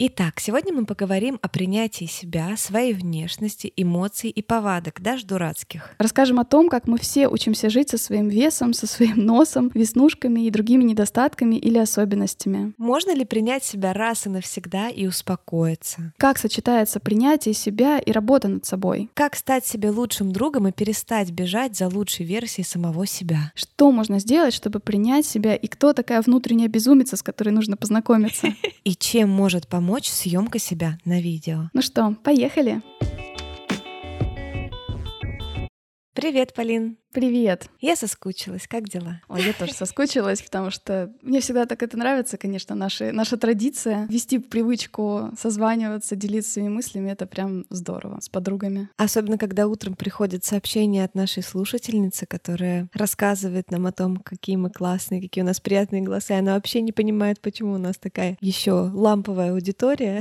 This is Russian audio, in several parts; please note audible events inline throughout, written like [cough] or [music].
Итак, сегодня мы поговорим о принятии себя, своей внешности, эмоций и повадок, даже дурацких. Расскажем о том, как мы все учимся жить со своим весом, со своим носом, веснушками и другими недостатками или особенностями. Можно ли принять себя раз и навсегда и успокоиться? Как сочетается принятие себя и работа над собой? Как стать себе лучшим другом и перестать бежать за лучшей версией самого себя? Что можно сделать, чтобы принять себя, и кто такая внутренняя безумица, с которой нужно познакомиться? [laughs] И чем может помочь помочь съемка себя на видео. Ну что, поехали! Привет, Полин. Привет. Я соскучилась. Как дела? Ой, я тоже соскучилась, потому что мне всегда так это нравится, конечно, наша, наша традиция. Вести привычку созваниваться, делиться своими мыслями — это прям здорово с подругами. Особенно, когда утром приходит сообщение от нашей слушательницы, которая рассказывает нам о том, какие мы классные, какие у нас приятные голоса. И она вообще не понимает, почему у нас такая еще ламповая аудитория.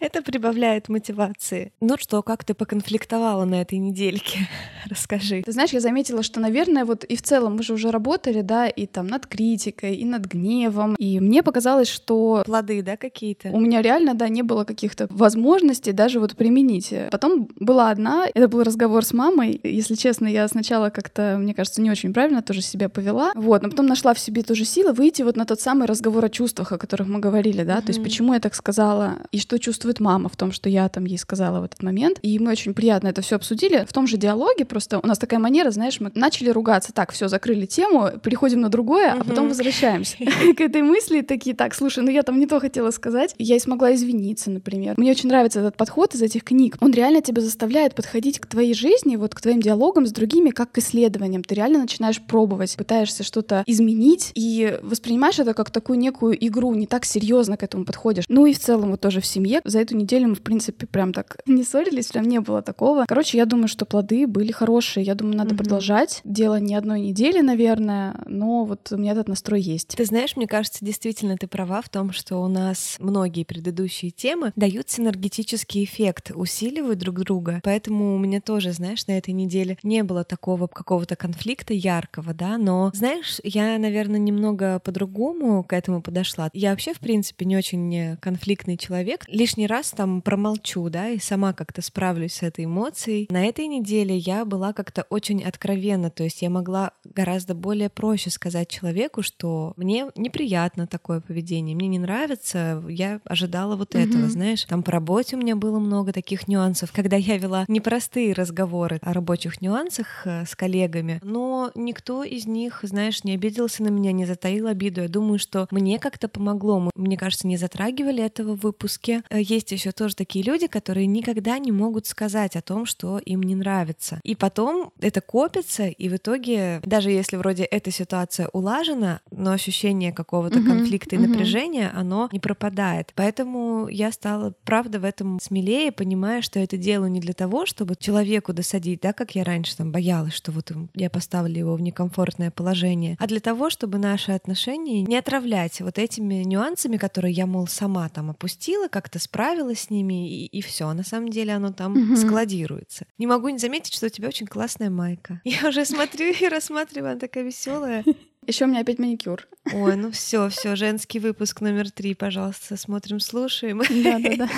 Это прибавляет мотивации. Ну что, как ты поконфликтовала на этой недельке? [laughs] Расскажи. Ты знаешь, я заметила, что, наверное, вот и в целом мы же уже работали, да, и там над критикой, и над гневом. И мне показалось, что... Плоды, да, какие-то? У меня реально, да, не было каких-то возможностей даже вот применить. Потом была одна, это был разговор с мамой. Если честно, я сначала как-то, мне кажется, не очень правильно тоже себя повела. Вот, но потом нашла в себе тоже силы выйти вот на тот самый разговор о чувствах, о которых мы говорили, да, mm-hmm. то есть почему я так сказала, и что чувствую чувствует мама в том, что я там ей сказала в этот момент. И мы очень приятно это все обсудили. В том же диалоге просто у нас такая манера, знаешь, мы начали ругаться. Так, все, закрыли тему, переходим на другое, а потом возвращаемся [laughs] [laughs] к этой мысли. Такие, так, слушай, ну я там не то хотела сказать. Я и смогла извиниться, например. Мне очень нравится этот подход из этих книг. Он реально тебя заставляет подходить к твоей жизни, вот к твоим диалогам с другими, как к исследованиям. Ты реально начинаешь пробовать, пытаешься что-то изменить и воспринимаешь это как такую некую игру, не так серьезно к этому подходишь. Ну и в целом вот тоже в семье за эту неделю мы, в принципе, прям так [laughs] не ссорились, прям не было такого. Короче, я думаю, что плоды были хорошие. Я думаю, надо mm-hmm. продолжать. Дело не одной недели, наверное, но вот у меня этот настрой есть. Ты знаешь, мне кажется, действительно ты права в том, что у нас многие предыдущие темы дают синергетический эффект, усиливают друг друга. Поэтому у меня тоже, знаешь, на этой неделе не было такого какого-то конфликта яркого, да, но, знаешь, я, наверное, немного по-другому к этому подошла. Я вообще, в принципе, не очень конфликтный человек. Лишний раз там промолчу, да, и сама как-то справлюсь с этой эмоцией. На этой неделе я была как-то очень откровенна, то есть я могла гораздо более проще сказать человеку, что мне неприятно такое поведение, мне не нравится, я ожидала вот mm-hmm. этого, знаешь. Там по работе у меня было много таких нюансов, когда я вела непростые разговоры о рабочих нюансах э, с коллегами, но никто из них, знаешь, не обиделся на меня, не затаил обиду. Я думаю, что мне как-то помогло. Мы, мне кажется, не затрагивали этого в выпуске. Э, есть еще тоже такие люди, которые никогда не могут сказать о том, что им не нравится. И потом это копится, и в итоге, даже если вроде эта ситуация улажена, но ощущение какого-то mm-hmm. конфликта и mm-hmm. напряжения, оно не пропадает. Поэтому я стала, правда, в этом смелее, понимая, что это делаю не для того, чтобы человеку досадить, да, как я раньше там боялась, что вот я поставлю его в некомфортное положение, а для того, чтобы наши отношения не отравлять вот этими нюансами, которые я, мол, сама там опустила, как-то справилась с ними, и, и все. На самом деле оно там mm-hmm. складируется. Не могу не заметить, что у тебя очень классная майка. [laughs] Я уже смотрю и рассматриваю, она такая веселая. [laughs] Еще у меня опять маникюр. Ой, ну [laughs] все, все, женский выпуск номер три, пожалуйста, смотрим, слушаем. Да, да, да.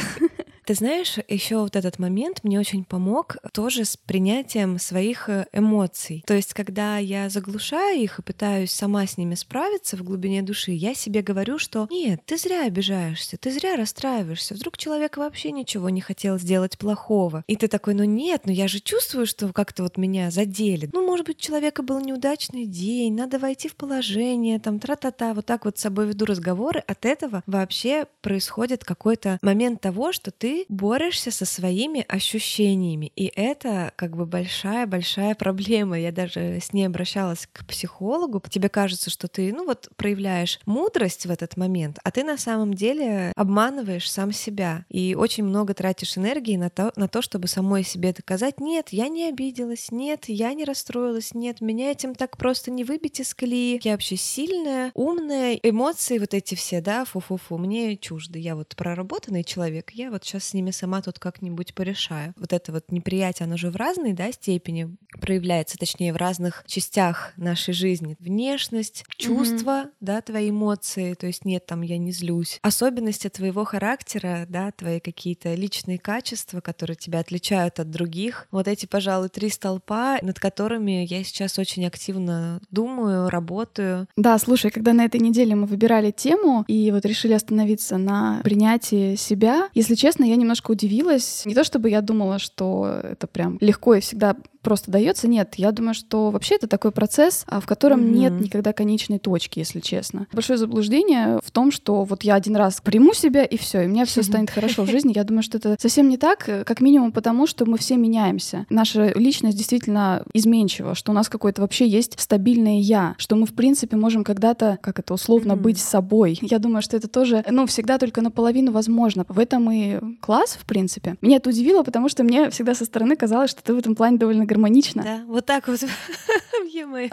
Ты знаешь, еще вот этот момент мне очень помог тоже с принятием своих э, эмоций. То есть, когда я заглушаю их и пытаюсь сама с ними справиться в глубине души, я себе говорю, что нет, ты зря обижаешься, ты зря расстраиваешься. Вдруг человек вообще ничего не хотел сделать плохого. И ты такой, ну нет, ну я же чувствую, что как-то вот меня задели. Ну, может быть, у человека был неудачный день, надо войти в положение, там, тра-та-та, вот так вот с собой веду разговоры. От этого вообще происходит какой-то момент того, что ты ты борешься со своими ощущениями. И это как бы большая-большая проблема. Я даже с ней обращалась к психологу. Тебе кажется, что ты, ну вот, проявляешь мудрость в этот момент, а ты на самом деле обманываешь сам себя. И очень много тратишь энергии на то, на то чтобы самой себе доказать, нет, я не обиделась, нет, я не расстроилась, нет, меня этим так просто не выбить из колеи. Я вообще сильная, умная, эмоции вот эти все, да, фу-фу-фу, мне чужды. Я вот проработанный человек, я вот сейчас с ними сама тут как-нибудь порешаю. Вот это вот неприятие, оно же в разной, да, степени проявляется, точнее, в разных частях нашей жизни. Внешность, чувства, mm-hmm. да, твои эмоции, то есть нет, там я не злюсь. Особенности твоего характера, да, твои какие-то личные качества, которые тебя отличают от других. Вот эти, пожалуй, три столпа, над которыми я сейчас очень активно думаю, работаю. Да, слушай, когда на этой неделе мы выбирали тему и вот решили остановиться на принятии себя, если честно, я немножко удивилась. Не то чтобы я думала, что это прям легко и всегда просто дается. Нет, я думаю, что вообще это такой процесс, а, в котором mm-hmm. нет никогда конечной точки, если честно. Большое заблуждение в том, что вот я один раз приму себя и все, и у меня все станет хорошо в [laughs] жизни. Я думаю, что это совсем не так, э, как минимум потому, что мы все меняемся. Наша личность действительно изменчива, что у нас какое-то вообще есть стабильное я, что мы в принципе можем когда-то, как это условно, mm-hmm. быть собой. Я думаю, что это тоже, ну, всегда только наполовину возможно. В этом и класс, в принципе. Меня это удивило, потому что мне всегда со стороны казалось, что ты в этом плане довольно гармонично. Да, вот так вот. [laughs]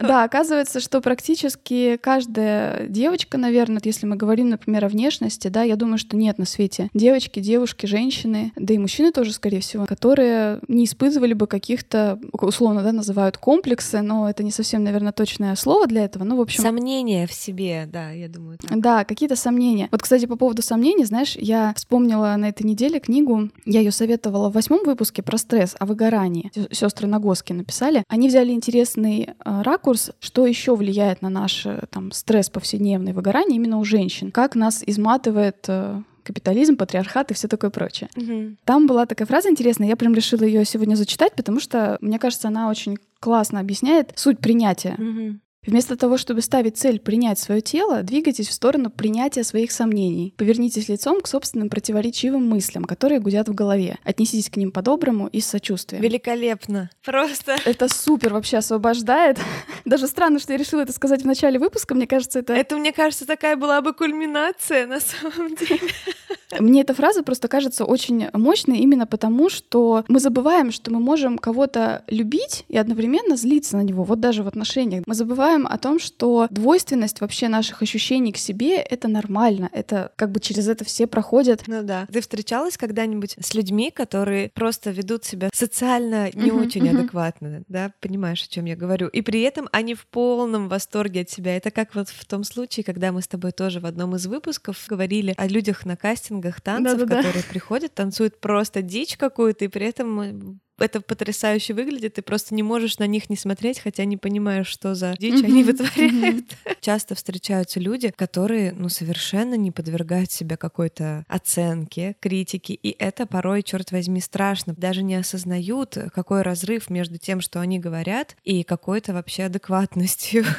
Да, оказывается, что практически каждая девочка, наверное, если мы говорим, например, о внешности, да, я думаю, что нет на свете девочки, девушки, женщины, да и мужчины тоже, скорее всего, которые не испытывали бы каких-то, условно, да, называют комплексы, но это не совсем, наверное, точное слово для этого. Ну, в общем... Сомнения в себе, да, я думаю. Так. Да, какие-то сомнения. Вот, кстати, по поводу сомнений, знаешь, я вспомнила на этой неделе книгу, я ее советовала в восьмом выпуске про стресс о выгорании. Сестры Нагос Высоцкий написали, они взяли интересный э, ракурс, что еще влияет на наш э, там, стресс повседневный, выгорание именно у женщин, как нас изматывает э, капитализм, патриархат и все такое прочее. Угу. Там была такая фраза интересная, я прям решила ее сегодня зачитать, потому что, мне кажется, она очень классно объясняет суть принятия. Угу. Вместо того, чтобы ставить цель принять свое тело, двигайтесь в сторону принятия своих сомнений. Повернитесь лицом к собственным противоречивым мыслям, которые гудят в голове. Отнеситесь к ним по-доброму и с сочувствием. Великолепно. Просто. Это супер вообще освобождает. [laughs] Даже странно, что я решила это сказать в начале выпуска. Мне кажется, это... Это, мне кажется, такая была бы кульминация на самом деле. [laughs] Мне эта фраза просто кажется очень мощной именно потому, что мы забываем, что мы можем кого-то любить и одновременно злиться на него. Вот даже в отношениях. Мы забываем о том, что двойственность вообще наших ощущений к себе — это нормально. Это как бы через это все проходят. Ну да. Ты встречалась когда-нибудь с людьми, которые просто ведут себя социально не uh-huh, очень uh-huh. адекватно, да? Понимаешь, о чем я говорю? И при этом они в полном восторге от себя. Это как вот в том случае, когда мы с тобой тоже в одном из выпусков говорили о людях на кастинг тренингах танцев, Да-да-да. которые приходят, танцуют просто дичь какую-то, и при этом это потрясающе выглядит, ты просто не можешь на них не смотреть, хотя не понимаешь, что за дичь они вытворяют. [laughs] Часто встречаются люди, которые, ну, совершенно не подвергают себя какой-то оценке, критике, и это порой, черт возьми, страшно. Даже не осознают, какой разрыв между тем, что они говорят, и какой-то вообще адекватностью. [laughs]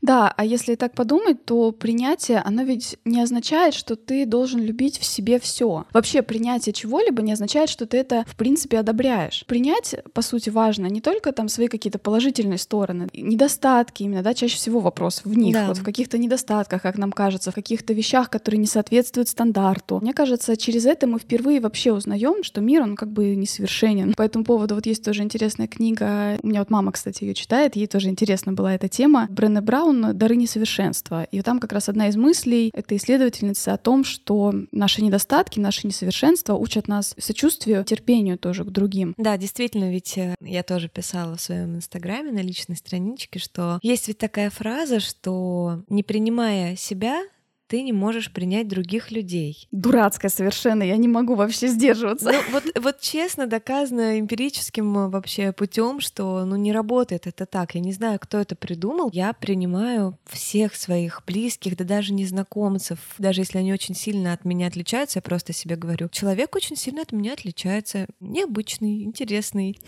Да, а если так подумать, то принятие, оно ведь не означает, что ты должен любить в себе все. Вообще принятие чего-либо не означает, что ты это в принципе одобряешь принять, по сути, важно не только там свои какие-то положительные стороны, недостатки именно, да, чаще всего вопрос в них, да. вот в каких-то недостатках, как нам кажется, в каких-то вещах, которые не соответствуют стандарту. Мне кажется, через это мы впервые вообще узнаем, что мир, он как бы несовершенен. По этому поводу вот есть тоже интересная книга, у меня вот мама, кстати, ее читает, ей тоже интересна была эта тема, Бренне Браун «Дары несовершенства». И там как раз одна из мыслей этой исследовательницы о том, что наши недостатки, наши несовершенства учат нас сочувствию, терпению тоже к другим. Да, действительно, ведь э, я тоже писала в своем инстаграме на личной страничке, что есть ведь такая фраза, что не принимая себя, ты не можешь принять других людей. Дурацкая совершенно, я не могу вообще сдерживаться. Ну, вот, вот честно доказано эмпирическим э, вообще путем, что ну не работает это так. Я не знаю, кто это придумал. Я принимаю всех своих близких, да даже незнакомцев, даже если они очень сильно от меня отличаются, я просто себе говорю, человек очень сильно от меня отличается, необычный, интересный,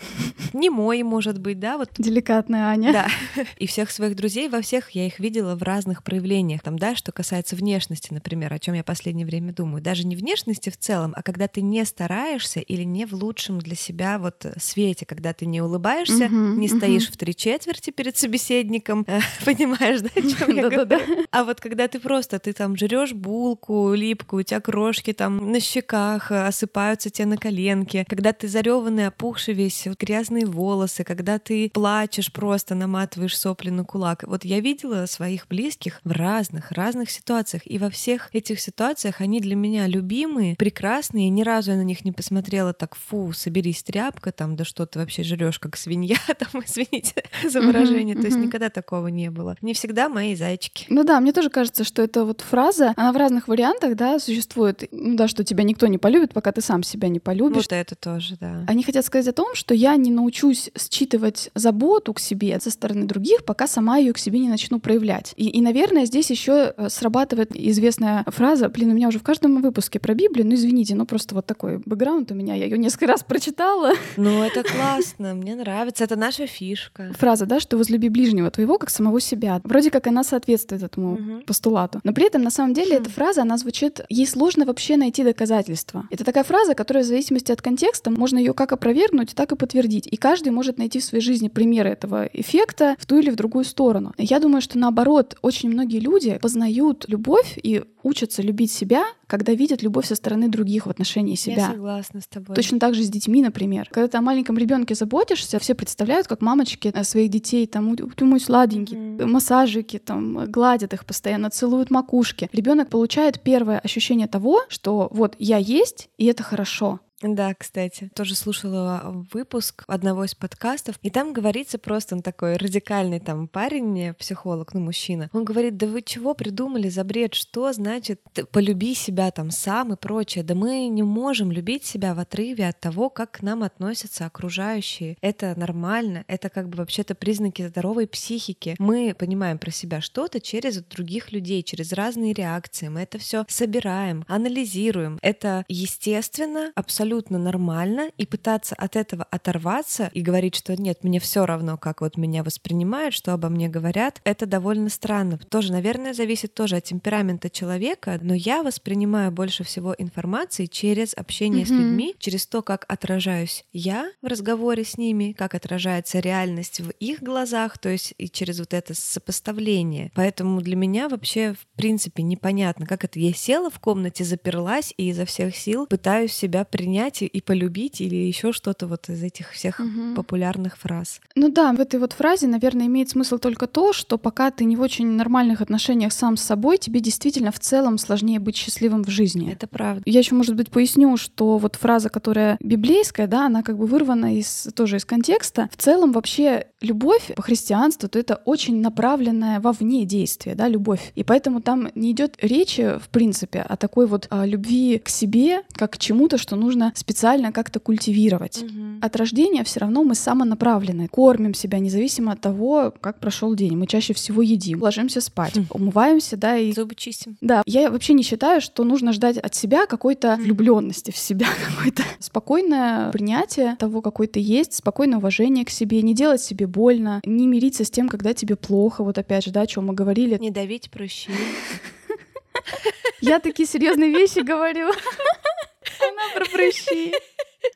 не мой, может быть, да, вот. Деликатная Аня. Да. [laughs] И всех своих друзей во всех я их видела в разных проявлениях, там, да, что касается внешности внешности, например, о чем я последнее время думаю, даже не внешности в целом, а когда ты не стараешься или не в лучшем для себя вот свете, когда ты не улыбаешься, uh-huh, не uh-huh. стоишь в три четверти перед собеседником, [laughs] понимаешь, да, о чем я говорю? А вот когда ты просто, ты там жрешь булку липкую, у тебя крошки там на щеках осыпаются тебе на коленки, когда ты зареванный, опухший весь, грязные волосы, когда ты плачешь просто, наматываешь сопли на кулак. Вот я видела своих близких в разных, разных ситуациях, и во всех этих ситуациях они для меня любимые, прекрасные, ни разу я на них не посмотрела так, фу, соберись, тряпка, там, да что ты вообще жрешь как свинья, [laughs] там, извините за выражение, то есть никогда такого не было. Не всегда мои зайчики. Ну да, мне тоже кажется, что это вот фраза, она в разных вариантах, да, существует, ну да, что тебя никто не полюбит, пока ты сам себя не полюбишь. Вот это тоже, да. Они хотят сказать о том, что я не научусь считывать заботу к себе со стороны других, пока сама ее к себе не начну проявлять. И, и наверное, здесь еще э, срабатывает известная фраза, блин, у меня уже в каждом выпуске про Библию, ну извините, ну просто вот такой бэкграунд у меня, я ее несколько раз прочитала. Ну это классно, мне нравится, это наша фишка. Фраза, да, что возлюби ближнего твоего как самого себя. Вроде как она соответствует этому угу. постулату. Но при этом, на самом деле, хм. эта фраза, она звучит, ей сложно вообще найти доказательства. Это такая фраза, которая в зависимости от контекста можно ее как опровергнуть, так и подтвердить. И каждый может найти в своей жизни примеры этого эффекта в ту или в другую сторону. Я думаю, что наоборот, очень многие люди познают любовь и учатся любить себя, когда видят любовь со стороны других в отношении себя. Я согласна с тобой. Точно так же с детьми, например. Когда ты о маленьком ребенке заботишься, все представляют, как мамочки своих детей там, ты мой сладенький, mm-hmm. массажики там гладят их постоянно, целуют макушки. Ребенок получает первое ощущение того, что вот я есть и это хорошо. Да, кстати, тоже слушала выпуск одного из подкастов, и там говорится просто, он такой радикальный там парень, психолог, ну, мужчина. Он говорит, да вы чего придумали за бред? Что значит полюби себя там сам и прочее? Да мы не можем любить себя в отрыве от того, как к нам относятся окружающие. Это нормально, это как бы вообще-то признаки здоровой психики. Мы понимаем про себя что-то через других людей, через разные реакции. Мы это все собираем, анализируем. Это естественно, абсолютно абсолютно нормально, и пытаться от этого оторваться и говорить, что нет, мне все равно, как вот меня воспринимают, что обо мне говорят, это довольно странно. Тоже, наверное, зависит тоже от темперамента человека, но я воспринимаю больше всего информации через общение mm-hmm. с людьми, через то, как отражаюсь я в разговоре с ними, как отражается реальность в их глазах, то есть и через вот это сопоставление. Поэтому для меня вообще в принципе непонятно, как это я села в комнате, заперлась и изо всех сил пытаюсь себя принять понять и полюбить или еще что-то вот из этих всех угу. популярных фраз. Ну да, в этой вот фразе, наверное, имеет смысл только то, что пока ты не в очень нормальных отношениях сам с собой, тебе действительно в целом сложнее быть счастливым в жизни. Это правда. Я еще, может быть, поясню, что вот фраза, которая библейская, да, она как бы вырвана из тоже из контекста. В целом вообще любовь по христианству, то это очень направленное вовне действие, да, любовь. И поэтому там не идет речи, в принципе, о такой вот о любви к себе, как к чему-то, что нужно специально как-то культивировать. Угу. От рождения все равно мы самонаправлены, кормим себя независимо от того, как прошел день. Мы чаще всего едим, ложимся спать, хм. умываемся, да, и зубы чистим. Да, я вообще не считаю, что нужно ждать от себя какой-то влюбленности в себя, [laughs] какое-то спокойное принятие того, какой ты есть, спокойное уважение к себе, не делать себе больно, не мириться с тем, когда тебе плохо. Вот опять же, да, о чем мы говорили. Не давить прыщи. [laughs] Я такие серьезные вещи говорю. [laughs] Она про прыщи.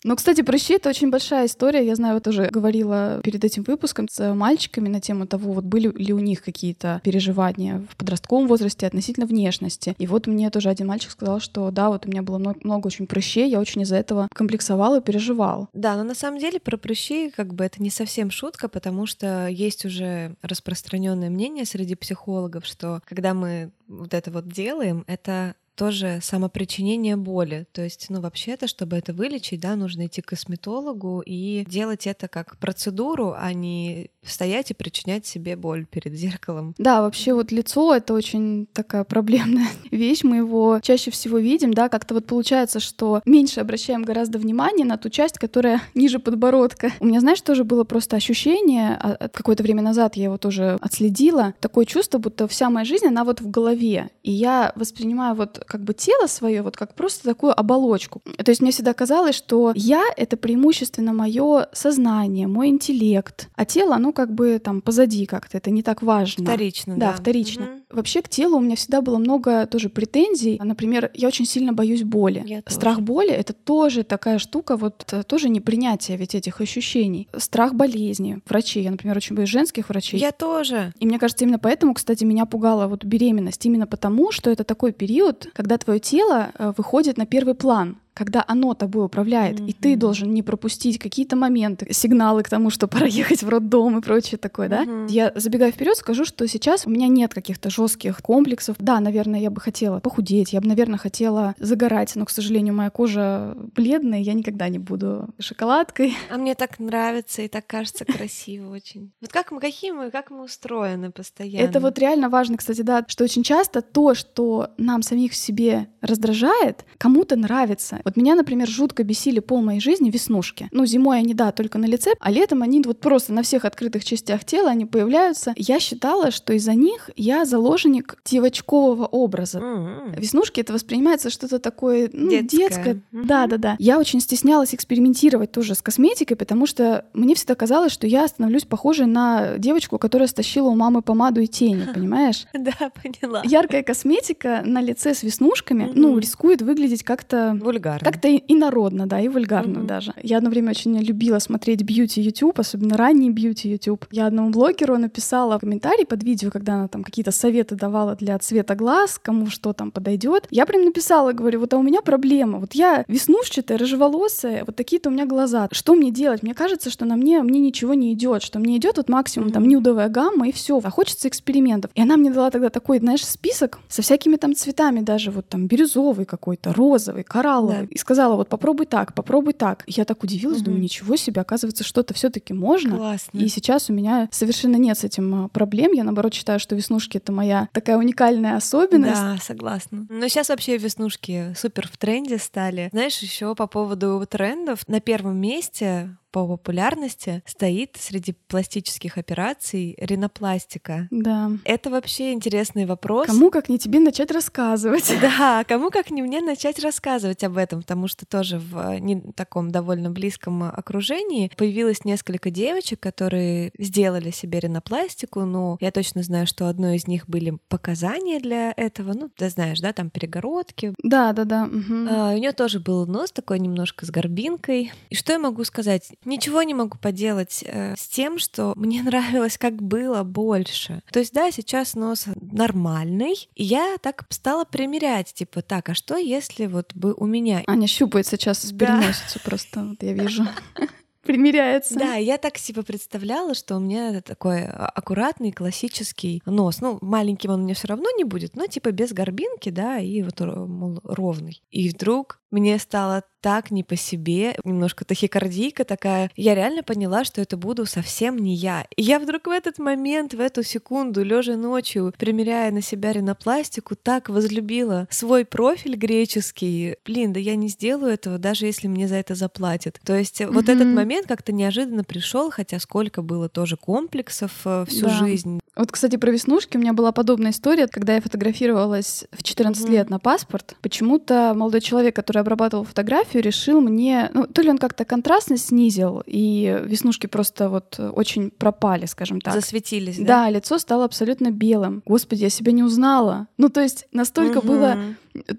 Ну, кстати, прыщи — это очень большая история. Я знаю, вот тоже говорила перед этим выпуском с мальчиками на тему того, вот были ли у них какие-то переживания в подростковом возрасте относительно внешности. И вот мне тоже один мальчик сказал, что да, вот у меня было много, много очень прыщей, я очень из-за этого комплексовал и переживал. Да, но на самом деле про прыщи как бы это не совсем шутка, потому что есть уже распространенное мнение среди психологов, что когда мы вот это вот делаем, это тоже самопричинение боли. То есть, ну, вообще-то, чтобы это вылечить, да, нужно идти к косметологу и делать это как процедуру, а не стоять и причинять себе боль перед зеркалом. Да, вообще вот лицо — это очень такая проблемная [laughs] вещь. Мы его чаще всего видим, да, как-то вот получается, что меньше обращаем гораздо внимания на ту часть, которая [laughs] ниже подбородка. У меня, знаешь, тоже было просто ощущение, а, какое-то время назад я его тоже отследила, такое чувство, будто вся моя жизнь, она вот в голове. И я воспринимаю вот как бы тело свое вот как просто такую оболочку. То есть мне всегда казалось, что я — это преимущественно мое сознание, мой интеллект, а тело, оно как бы там позади как-то, это не так важно. Вторично, да. да. вторично. Мгм. Вообще к телу у меня всегда было много тоже претензий. Например, я очень сильно боюсь боли. Я тоже. Страх боли — это тоже такая штука, вот это тоже непринятие ведь этих ощущений. Страх болезни, врачей. Я, например, очень боюсь женских врачей. Я тоже. И мне кажется, именно поэтому, кстати, меня пугала вот беременность. Именно потому, что это такой период, когда твое тело э, выходит на первый план когда оно тобой управляет, и ты должен не пропустить какие-то моменты, сигналы к тому, что [laughs] пора ехать в роддом и прочее такое, да? Мгм. Я забегая вперед, скажу, что сейчас у меня нет каких-то жестких комплексов. Да, наверное, я бы хотела похудеть, я бы, наверное, хотела загорать, но, к сожалению, моя кожа бледная, я никогда не буду шоколадкой. [laughs] А мне так нравится и так кажется красиво очень. Вот как мы, какие мы, как мы устроены постоянно. Это вот реально важно, кстати, да, что очень часто то, что нам самих в себе раздражает, кому-то нравится. Вот меня, например, жутко бесили пол моей жизни веснушки. Ну, зимой они, да, только на лице, а летом они вот просто на всех открытых частях тела они появляются. Я считала, что из-за них я заложник девочкового образа. М-м. Веснушки это воспринимается что-то такое ну, Детское. детское. Мгм. Да, да, да. Я очень стеснялась экспериментировать тоже с косметикой, потому что мне всегда казалось, что я становлюсь похожей на девочку, которая стащила у мамы помаду и тени, понимаешь? [laughs] Да, поняла. Яркая косметика на лице с веснушками, ну, рискует выглядеть как-то Вульгарно. Как-то и и народно, да, и вульгарно Мгм. даже. Я одно время очень любила смотреть бьюти YouTube, особенно ранний бьюти YouTube. Я одному блогеру написала комментарий под видео, когда она там какие-то советы давала для цвета глаз, кому что там подойдет. Я прям написала, говорю, вот а у меня проблема. Вот я веснушчатая, рыжеволосая, вот такие-то у меня глаза. Что мне делать? Мне кажется, что на мне мне ничего не идет, что мне идет вот максимум там Мгм. нюдовая гамма и все. А хочется экспериментов. И она мне дала тогда такой, знаешь, список со всякими там цветами даже, вот там бирюзовый какой-то, розовый, коралловый. Да. И сказала, вот попробуй так, попробуй так. Я так удивилась, Мгм. думаю, ничего себе, оказывается, что-то все-таки можно. Классно. И сейчас у меня совершенно нет с этим а, проблем. Я, наоборот, считаю, что веснушки — это моя такая уникальная особенность. Да, согласна. Но сейчас вообще веснушки супер в тренде стали. Знаешь, еще по поводу трендов, на первом месте по популярности стоит среди пластических операций ринопластика. Да. Это вообще интересный вопрос. Кому, как не тебе, начать рассказывать? [laughs] Да, кому как не мне начать рассказывать об этом, потому что тоже в э, не таком довольно близком окружении появилось несколько девочек, которые сделали себе ринопластику, но я точно знаю, что одной из них были показания для этого, ну, ты знаешь, да, там перегородки. Да, да, да. мгм. А, у нее тоже был нос такой немножко с горбинкой. И что я могу сказать? Ничего не могу поделать э, с тем, что мне [laughs] нравилось, как было больше. То есть, да, сейчас нос нормальный, и я так стала примерять, типа, так, а что если вот бы у меня... Аня щупает сейчас Да. переносицу просто, вот я вижу. [laughs] Примеряется. Да, я так себе представляла, что у меня такой а, аккуратный классический нос. Ну, маленьким он мне все равно не будет, но типа без горбинки, да, и вот ро- мол, ровный. И вдруг мне стало так не по себе, немножко тахикардийка такая. Я реально поняла, что это буду совсем не я. И я вдруг в этот момент, в эту секунду, лежа ночью, примеряя на себя ринопластику, так возлюбила свой профиль греческий. Блин, да я не сделаю этого, даже если мне за это заплатят. То есть э, вот этот момент как-то неожиданно пришел, хотя сколько было тоже комплексов э, всю Да. жизнь. Вот, кстати, про веснушки у меня была подобная история, когда я фотографировалась в 14 Мгм. лет на паспорт. Почему-то молодой человек, который обрабатывал фотографию, решил мне, ну, то ли он как-то контрастность снизил, и веснушки просто вот очень пропали, скажем так. Засветились, да? Да, лицо стало абсолютно белым. Господи, я себя не узнала. Ну, то есть настолько было Мгм.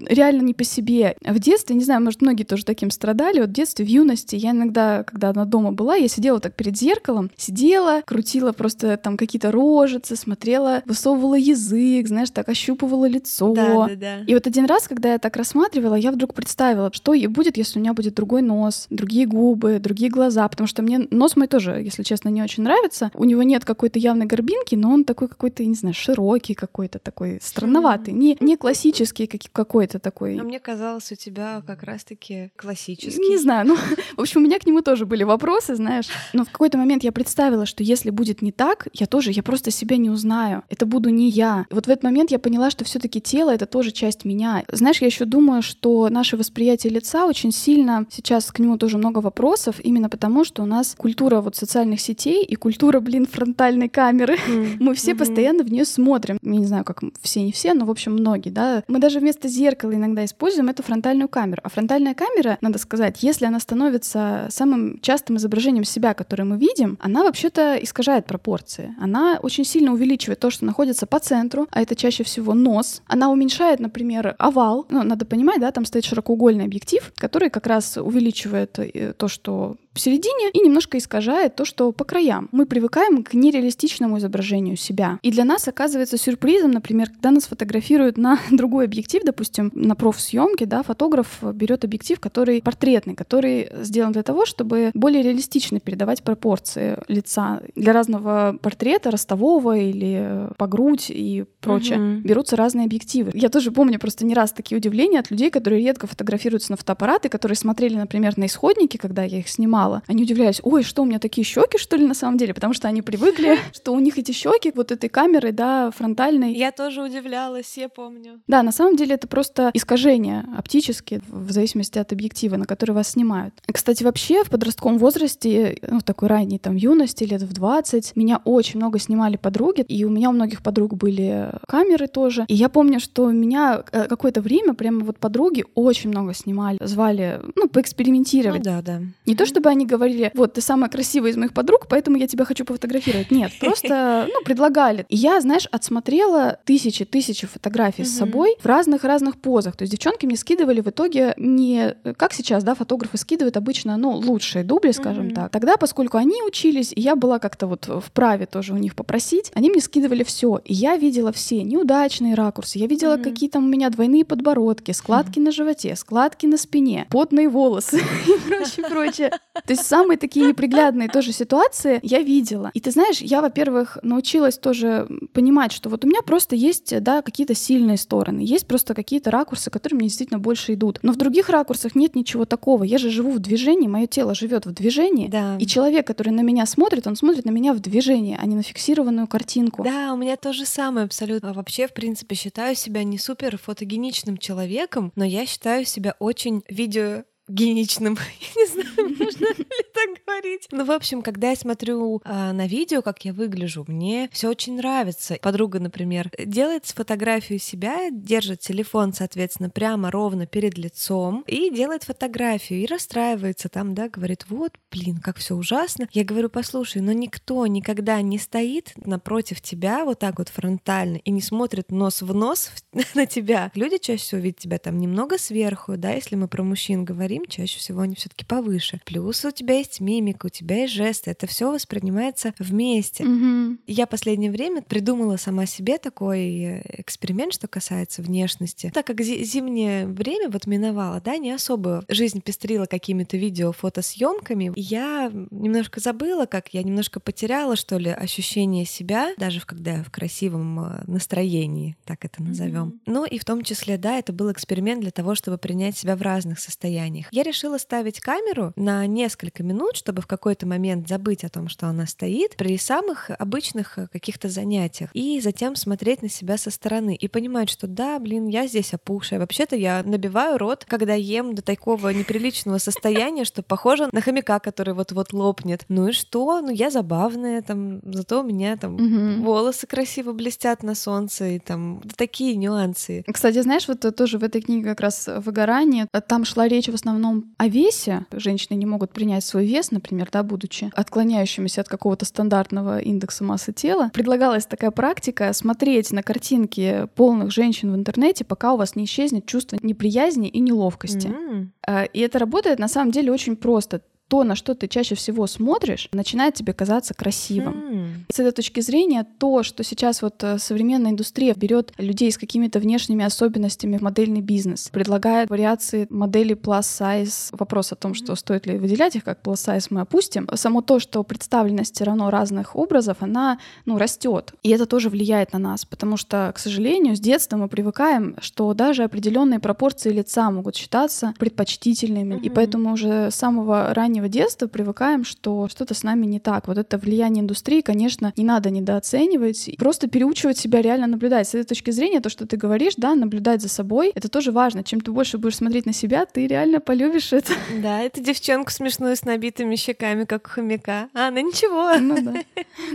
Реально не по себе. В детстве, не знаю, может, многие тоже таким страдали. Вот в детстве, в юности, я иногда, когда она дома была, я сидела так перед зеркалом, сидела, крутила просто там какие-то рожицы, смотрела, высовывала язык, знаешь, так ощупывала лицо. Да, да, да. И вот один раз, когда я так рассматривала, я вдруг представила, что будет, если у меня будет другой нос, другие губы, другие глаза, потому что мне нос мой тоже, если честно, не очень нравится. У него нет какой-то явной горбинки, но он такой какой-то, не знаю, широкий какой-то, такой странноватый, не, не классический как- какой-то такой. А мне казалось, у тебя как раз-таки классический. Не знаю, ну, [laughs] в общем, у меня к нему тоже были вопросы, знаешь. Но в какой-то момент я представила, что если будет не так, я тоже, я просто себя не узнаю. Это буду не я. Вот в этот момент я поняла, что все таки тело — это тоже часть меня. Знаешь, я еще думаю, что наше восприятие лица очень сильно, сейчас к нему тоже много вопросов, именно потому, что у нас культура вот социальных сетей и культура, блин, фронтальной камеры. Мгм. [laughs] Мы все Мгм. постоянно в нее смотрим. Я не знаю, как все, не все, но, в общем, многие, да. Мы даже вместо зеркало иногда используем, это фронтальную камеру. А фронтальная камера, надо сказать, если она становится самым частым изображением себя, которое мы видим, она вообще-то искажает пропорции. Она очень сильно увеличивает то, что находится по центру, а это чаще всего нос. Она уменьшает, например, овал. Ну, надо понимать, да, там стоит широкоугольный объектив, который как раз увеличивает э, то, что посередине и немножко искажает то, что по краям. Мы привыкаем к нереалистичному изображению себя. И для нас оказывается сюрпризом, например, когда нас фотографируют на [laughs] другой объектив, допустим, на профсъемке, да, фотограф берет объектив, который портретный, который сделан для того, чтобы более реалистично передавать пропорции лица. Для разного портрета, ростового или по грудь и прочее, угу. берутся разные объективы. Я тоже помню просто не раз такие удивления от людей, которые редко фотографируются на фотоаппараты, которые смотрели, например, на исходники, когда я их снимала, мало. Они удивлялись, ой, что у меня такие щеки, что ли, на самом деле? Потому что они привыкли, [laughs] что у них эти щеки вот этой камеры, да, фронтальной. Я тоже удивлялась, я помню. Да, на самом деле это просто искажение оптические в зависимости от объектива, на который вас снимают. Кстати, вообще в подростковом возрасте, ну, в такой ранней там юности, лет в 20, меня очень много снимали подруги, и у меня у многих подруг были камеры тоже. И я помню, что меня э, какое-то время прямо вот подруги очень много снимали, звали, ну, поэкспериментировать. Ну, да, да. Не то чтобы они говорили, вот, ты самая красивая из моих подруг, поэтому я тебя хочу пофотографировать. Нет, [laughs] просто, ну, предлагали. И я, знаешь, отсмотрела тысячи-тысячи фотографий с собой в разных-разных позах. То есть девчонки мне скидывали в итоге не, как сейчас, да, фотографы скидывают обычно, ну, лучшие дубли, скажем так. Тогда, поскольку они учились, и я была как-то вот вправе тоже у них попросить, они мне скидывали все. И я видела все неудачные ракурсы, я видела, какие там у меня двойные подбородки, складки [laughs] на животе, складки на спине, потные волосы [laughs] и прочее, прочее. То есть самые такие неприглядные тоже ситуации я видела. И ты знаешь, я, во-первых, научилась тоже понимать, что вот у меня просто есть, да, какие-то сильные стороны, есть просто какие-то ракурсы, которые мне действительно больше идут. Но в других ракурсах нет ничего такого. Я же живу в движении, мое тело живет в движении. Да. И человек, который на меня смотрит, он смотрит на меня в движении, а не на фиксированную картинку. Да, у меня то же самое абсолютно. Вообще, в принципе, считаю себя не супер фотогеничным человеком, но я считаю себя очень видео геничным. [laughs] Я не знаю, [laughs] можно ли так говорить. Ну, в общем, когда я смотрю а, на видео, как я выгляжу, мне все очень нравится. Подруга, например, делает фотографию себя, держит телефон, соответственно, прямо ровно перед лицом и делает фотографию и расстраивается там, да, говорит, вот, блин, как все ужасно. Я говорю, послушай, но никто никогда не стоит напротив тебя вот так вот фронтально и не смотрит нос в нос [laughs] на тебя. Люди чаще всего видят тебя там немного сверху, да, если мы про мужчин говорим, говорим, чаще всего они все-таки повыше. Плюс у тебя есть мимика, у тебя есть жесты, это все воспринимается вместе. Mm-hmm. Я последнее время придумала сама себе такой э, эксперимент, что касается внешности. Так как зимнее время вот миновало, да, не особо жизнь пестрила какими-то видео, фотосъемками, я немножко забыла, как я немножко потеряла, что ли, ощущение себя, даже когда я в красивом э, настроении, так это назовем. Mm-hmm. Ну и в том числе, да, это был эксперимент для того, чтобы принять себя в разных состояниях них. Я решила ставить камеру на несколько минут, чтобы в какой-то момент забыть о том, что она стоит, при самых обычных э, каких-то занятиях, и затем смотреть на себя со стороны и понимать, что да, блин, я здесь опухшая. Вообще-то я набиваю рот, когда ем до такого неприличного состояния, что похоже на хомяка, который вот-вот лопнет. Ну и что? Ну я забавная, там, зато у меня там угу. волосы красиво блестят на солнце, и там такие нюансы. Кстати, знаешь, вот тоже в этой книге как раз выгорание, там шла речь в основном основном о весе. Женщины не могут принять свой вес, например, да, будучи отклоняющимися от какого-то стандартного индекса массы тела. Предлагалась такая практика смотреть на картинки полных женщин в интернете, пока у вас не исчезнет чувство неприязни и неловкости. Mm-hmm. И это работает на самом деле очень просто то, на что ты чаще всего смотришь, начинает тебе казаться красивым. Mm. С этой точки зрения, то, что сейчас вот э, современная индустрия берет людей с какими-то внешними особенностями в модельный бизнес, предлагает вариации моделей plus size. Вопрос о том, что стоит ли выделять их как plus size, мы опустим. Само то, что представленность равно разных образов, она ну, растет. И это тоже влияет на нас, потому что, к сожалению, с детства мы привыкаем, что даже определенные пропорции лица могут считаться предпочтительными. Mm-hmm. И поэтому уже с самого раннего раннего детства привыкаем, что что-то с нами не так. Вот это влияние индустрии, конечно, не надо недооценивать. Просто переучивать себя реально наблюдать. С этой точки зрения, то, что ты говоришь, да, наблюдать за собой, это тоже важно. Чем ты больше будешь смотреть на себя, ты реально полюбишь это. Да, это девчонку смешную с набитыми щеками, как у хомяка. А, ну ничего. Ну да.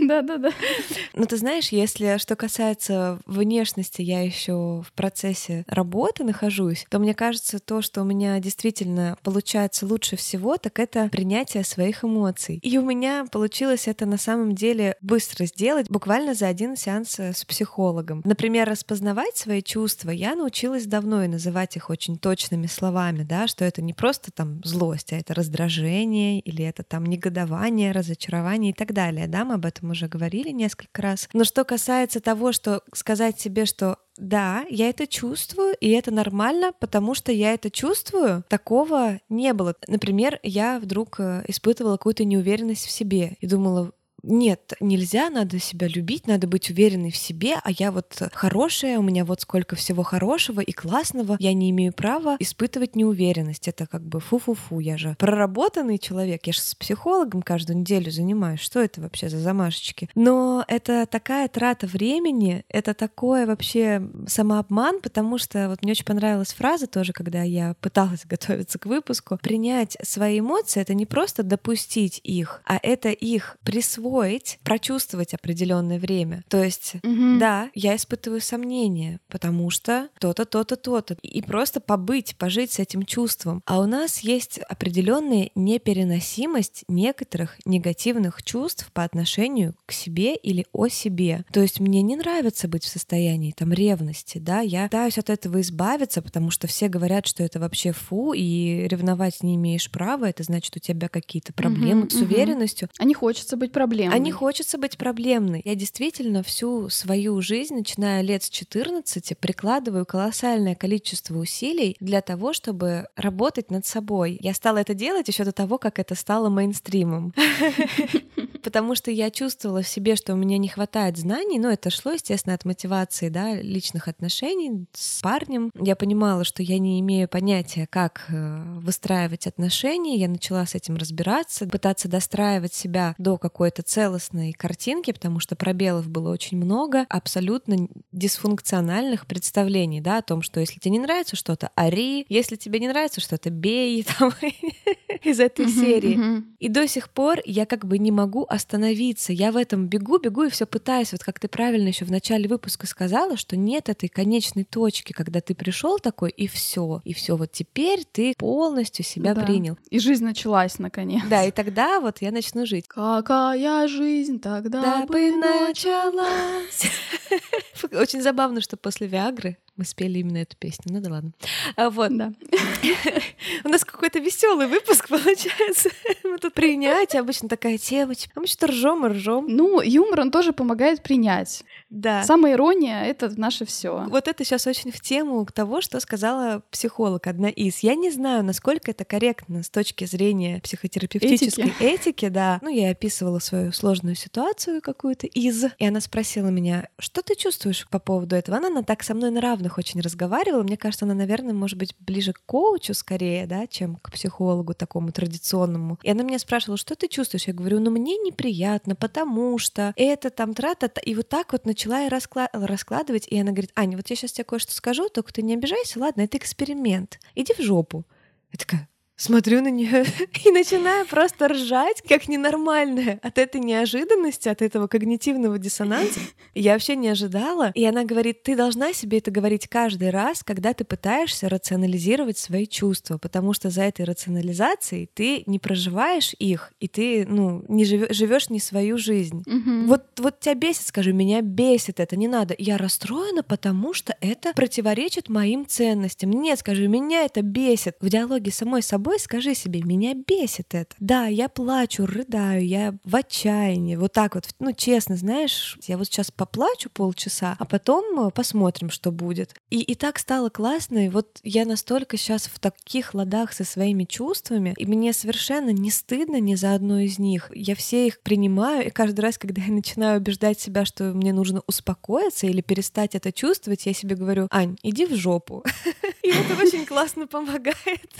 [laughs] Да-да-да. Ну ты знаешь, если что касается внешности, я еще в процессе работы нахожусь, то мне кажется, то, что у меня действительно получается лучше всего, так это принятие своих эмоций. И у меня получилось это на самом деле быстро сделать, буквально за один сеанс э, с психологом. Например, распознавать свои чувства я научилась давно и называть их очень точными словами, да, что это не просто там злость, а это раздражение или это там негодование, разочарование и так далее, да, мы об этом уже говорили несколько раз. Но что касается того, что сказать себе, что да, я это чувствую, и это нормально, потому что я это чувствую. Такого не было. Например, я вдруг э, испытывала какую-то неуверенность в себе и думала, нет, нельзя, надо себя любить, надо быть уверенной в себе, а я вот хорошая, у меня вот сколько всего хорошего и классного, я не имею права испытывать неуверенность. Это как бы фу-фу-фу, я же проработанный человек, я же с психологом каждую неделю занимаюсь, что это вообще за замашечки? Но это такая трата времени, это такое вообще самообман, потому что вот мне очень понравилась фраза тоже, когда я пыталась [laughs] готовиться к выпуску, принять свои эмоции — это не просто допустить их, а это их присвоить усвоить, прочувствовать определенное время. То есть, угу. да, я испытываю сомнения, потому что то-то, то-то, то-то. И просто побыть, пожить с этим чувством. А у нас есть определенная непереносимость некоторых негативных чувств по отношению к себе или о себе. То есть мне не нравится быть в состоянии там ревности, да, я пытаюсь от этого избавиться, потому что все говорят, что это вообще фу, и ревновать не имеешь права, это значит у тебя какие-то проблемы угу, с уверенностью. А не хочется быть проблемой проблемной. А не хочется быть проблемной. Я действительно всю свою жизнь, начиная лет с 14, прикладываю колоссальное количество усилий для того, чтобы работать над собой. Я стала это делать еще до того, как это стало мейнстримом. [laughs] Потому что я чувствовала в себе, что у меня не хватает знаний, но это шло, естественно, от мотивации, да, личных отношений с парнем. Я понимала, что я не имею понятия, как э, выстраивать отношения. Я начала с этим разбираться, пытаться достраивать себя до какой-то целостной картинки, потому что пробелов было очень много, абсолютно дисфункциональных представлений, да, о том, что если тебе не нравится что-то, ори, если тебе не нравится что-то, бей, [laughs] там, из этой серии. И до сих пор я как бы не могу остановиться. Я в этом бегу, бегу и все пытаюсь. Вот как ты правильно еще в начале выпуска сказала, что нет этой конечной точки, когда ты пришел такой и все, и все. Вот теперь ты полностью себя принял. И жизнь началась наконец. Да, и тогда вот я начну жить. Какая жизнь тогда да бы началась. [laughs] Очень забавно, что после Виагры мы спели именно эту песню. Ну да ладно. А, вот. Да. [laughs] У нас какой-то веселый выпуск [laughs] получается. Мы тут принять, обычно такая тема. А мы что-то ржем и ржем. Ну, юмор, он тоже помогает принять. Да. Самая ирония — это наше все. Вот это сейчас очень в тему того, что сказала психолог одна из. Я не знаю, насколько это корректно с точки зрения психотерапевтической этики, этики да. Ну, я описывала свою сложную ситуацию какую-то из, и она спросила меня, что ты чувствуешь по поводу этого? Она, она так со мной на равных очень разговаривала. Мне кажется, она, наверное, может быть ближе к коучу скорее, да, чем к психологу такому традиционному. И она меня спрашивала, что ты чувствуешь? Я говорю, ну мне неприятно, потому что это там трата, и вот так вот начала я раскла- раскладывать, и она говорит, Аня, вот я сейчас тебе кое-что скажу, только ты не обижайся, ладно, это эксперимент, иди в жопу. Я такая, смотрю на нее [laughs] и начинаю просто ржать, как ненормальная от этой неожиданности, от этого когнитивного диссонанса. Я вообще не ожидала. И она говорит, ты должна себе это говорить каждый раз, когда ты пытаешься рационализировать свои чувства, потому что за этой рационализацией ты не проживаешь их, и ты, ну, не живешь не свою жизнь. Угу. Вот, вот тебя бесит, скажи, меня бесит это, не надо. Я расстроена, потому что это противоречит моим ценностям. Нет, скажи, меня это бесит. В диалоге самой собой собой, скажи себе, меня бесит это. Да, я плачу, рыдаю, я в отчаянии, вот так вот, ну, честно, знаешь, я вот сейчас поплачу полчаса, а потом э, посмотрим, что будет. И, и так стало классно, и вот я настолько сейчас в таких ладах со своими чувствами, и мне совершенно не стыдно ни за одно из них. Я все их принимаю, и каждый раз, когда я начинаю убеждать себя, что мне нужно успокоиться или перестать это чувствовать, я себе говорю, Ань, иди в жопу. [laughs] И это очень классно помогает.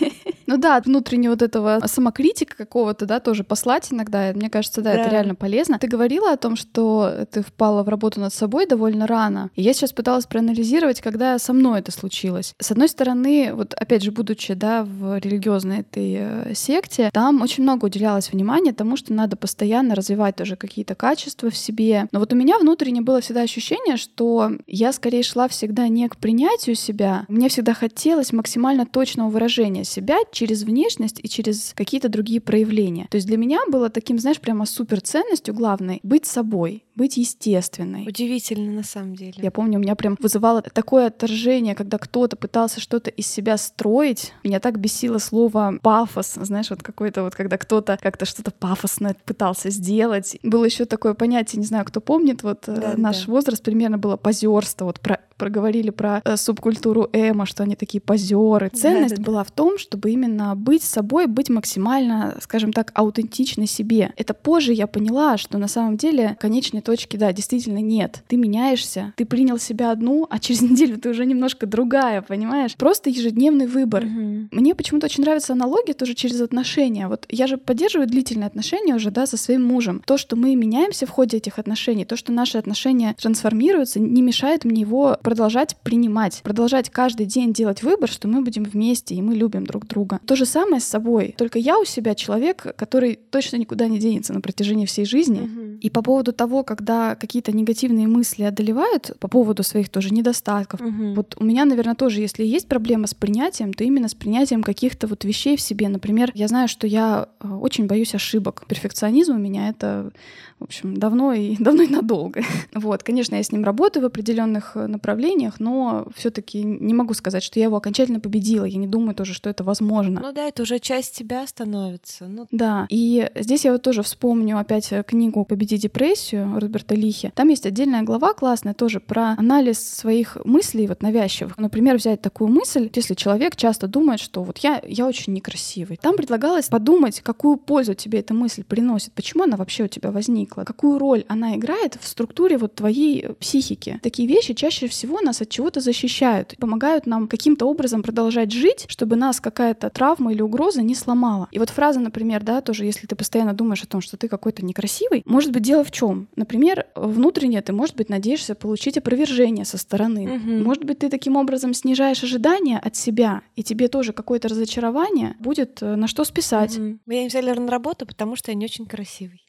[laughs] Ну да, внутренне вот этого самокритика какого-то, да, тоже послать иногда. Мне кажется, да, да, это реально полезно. Ты говорила о том, что ты впала в работу над собой довольно рано. И я сейчас пыталась проанализировать, когда со мной это случилось. С одной стороны, вот опять же, будучи, да, в религиозной этой э, секте, там очень много уделялось внимания тому, что надо постоянно развивать тоже какие-то качества в себе. Но вот у меня внутренне было всегда ощущение, что я скорее шла всегда не к принятию себя. Мне всегда хотелось максимально точного выражения себя через внешность и через какие-то другие проявления. То есть для меня было таким, знаешь, прямо супер ценностью главной быть собой, быть естественной. Удивительно на самом деле. Я помню, у меня прям вызывало такое отторжение, когда кто-то пытался что-то из себя строить. Меня так бесило слово пафос, знаешь, вот какой-то вот, когда кто-то как-то что-то пафосное пытался сделать. Было еще такое понятие, не знаю, кто помнит, вот э, да, наш да. возраст примерно было позерство, вот про проговорили про э, субкультуру эмо, что они такие позеры. Ценность да, да, была в том, чтобы именно быть собой, быть максимально, скажем так, аутентичной себе. Это позже я поняла, что на самом деле конечной точки, да, действительно нет. Ты меняешься, ты принял себя одну, а через [laughs] неделю ты уже немножко другая, понимаешь? Просто ежедневный выбор. Угу. Мне почему-то очень нравится аналогия тоже через отношения. Вот я же поддерживаю длительные отношения уже, да, со своим мужем. То, что мы меняемся в ходе этих отношений, то, что наши отношения трансформируются, не мешает мне его продолжать принимать, продолжать каждый день делать выбор, что мы будем вместе и мы любим друг друга. То же самое с собой. Только я у себя человек, который точно никуда не денется на протяжении всей жизни. Угу. И по поводу того, когда какие-то негативные мысли одолевают, по поводу своих тоже недостатков, угу. вот у меня, наверное, тоже, если есть проблема с принятием, то именно с принятием каких-то вот вещей в себе. Например, я знаю, что я э, очень боюсь ошибок. Перфекционизм у меня это, в общем, давно и [laughs] давно и надолго. Вот, конечно, я с ним работаю в определенных э, направлениях направлениях, но все-таки не могу сказать, что я его окончательно победила. Я не думаю тоже, что это возможно. Ну да, это уже часть тебя становится. Ну... Да, и здесь я вот тоже вспомню опять книгу «Победи депрессию» Роберта Лихи. Там есть отдельная глава классная тоже про анализ своих мыслей вот навязчивых. Например, взять такую мысль, если человек часто думает, что вот я, я очень некрасивый. Там предлагалось подумать, какую пользу тебе эта мысль приносит, почему она вообще у тебя возникла, какую роль она играет в структуре вот твоей психики. Такие вещи чаще всего всего нас от чего-то защищают, помогают нам каким-то образом продолжать жить, чтобы нас какая-то травма или угроза не сломала. И вот фраза, например, да, тоже, если ты постоянно думаешь о том, что ты какой-то некрасивый, может быть, дело в чем? Например, внутренне ты, может быть, надеешься получить опровержение со стороны. Угу. Может быть, ты таким образом снижаешь ожидания от себя, и тебе тоже какое-то разочарование будет э, на что списать. Угу. Меня не взяли на работу, потому что я не очень красивый.